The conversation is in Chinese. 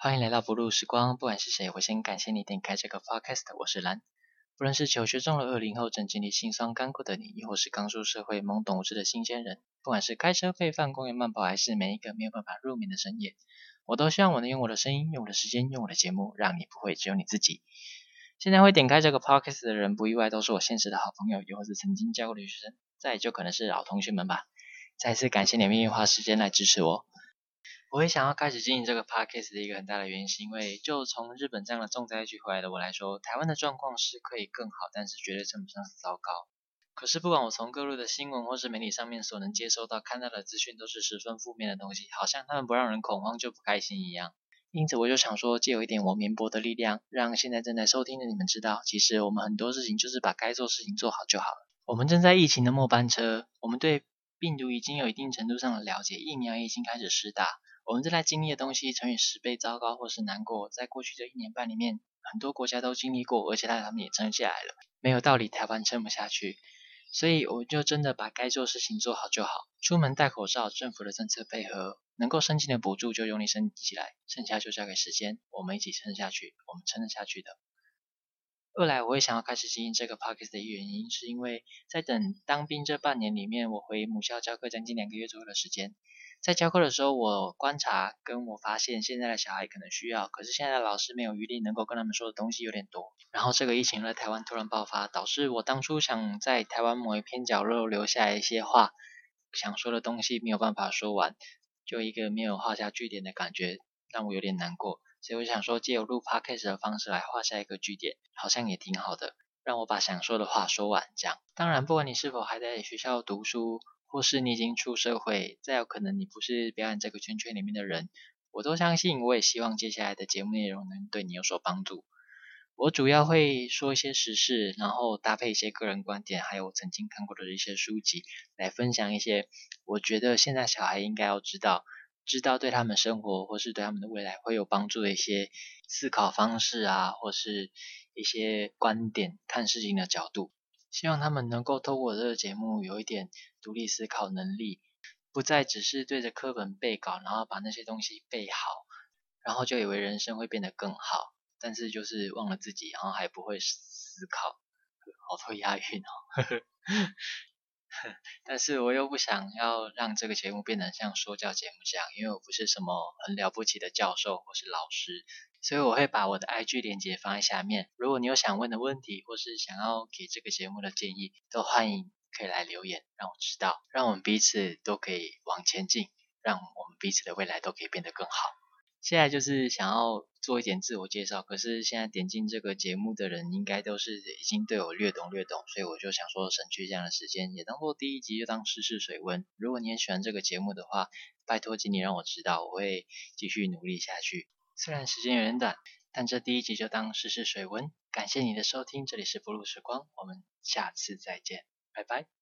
欢迎来到不露时光，不管是谁，我先感谢你点开这个 podcast。我是蓝，不论是求学中的二零后正经历辛酸干苦的你，亦或是刚出社会懵懂无知的新鲜人，不管是开车费饭、公园慢跑，还是每一个没有办法入眠的深夜，我都希望我能用我的声音、用我的时间、用我的节目，让你不会只有你自己。现在会点开这个 podcast 的人，不意外都是我现实的好朋友，又或是曾经教过的学生，再就可能是老同学们吧。再次感谢你们愿意花时间来支持我。我会想要开始经营这个 podcast 的一个很大的原因，是因为就从日本这样的重灾区回来的我来说，台湾的状况是可以更好，但是绝对称不上是糟糕。可是不管我从各路的新闻或是媒体上面所能接收到、看到的资讯，都是十分负面的东西，好像他们不让人恐慌就不开心一样。因此我就想说，借有一点我绵薄的力量，让现在正在收听的你们知道，其实我们很多事情就是把该做事情做好就好了。我们正在疫情的末班车，我们对病毒已经有一定程度上的了解，疫苗已经开始施打。我们正在经历的东西乘以十倍糟糕，或是难过，在过去这一年半里面，很多国家都经历过，而且他们也撑下来了。没有道理台湾撑不下去，所以我就真的把该做事情做好就好。出门戴口罩，政府的政策配合，能够申请的补助就用力申起来，剩下就交给时间，我们一起撑下去，我们撑得下去的。二来，我会想要开始经营这个 podcast 的原因，是因为在等当兵这半年里面，我回母校教课将近两个月左右的时间。在教课的时候，我观察跟我发现，现在的小孩可能需要，可是现在的老师没有余力能够跟他们说的东西有点多。然后这个疫情在台湾突然爆发，导致我当初想在台湾某一片角落留下一些话，想说的东西没有办法说完，就一个没有画下句点的感觉，让我有点难过。所以我想说，借由录 podcast 的方式来画下一个句点，好像也挺好的，让我把想说的话说完。这样，当然不管你是否还在学校读书。或是你已经出社会，再有可能你不是表演这个圈圈里面的人，我都相信，我也希望接下来的节目内容能对你有所帮助。我主要会说一些时事，然后搭配一些个人观点，还有曾经看过的一些书籍，来分享一些我觉得现在小孩应该要知道，知道对他们生活或是对他们的未来会有帮助的一些思考方式啊，或是一些观点看事情的角度。希望他们能够透过这个节目有一点独立思考能力，不再只是对着课本背稿，然后把那些东西背好，然后就以为人生会变得更好，但是就是忘了自己，然后还不会思考，好多押韵哦。但是我又不想要让这个节目变得像说教节目这样，因为我不是什么很了不起的教授或是老师。所以我会把我的 IG 链接放在下面，如果你有想问的问题，或是想要给这个节目的建议，都欢迎可以来留言，让我知道，让我们彼此都可以往前进，让我们彼此的未来都可以变得更好。现在就是想要做一点自我介绍，可是现在点进这个节目的人应该都是已经对我略懂略懂，所以我就想说省去这样的时间，也当做第一集就当试试水温。如果你也喜欢这个节目的话，拜托请你让我知道，我会继续努力下去。虽然时间有点短，但这第一集就当试试水温。感谢你的收听，这里是不露时光，我们下次再见，拜拜。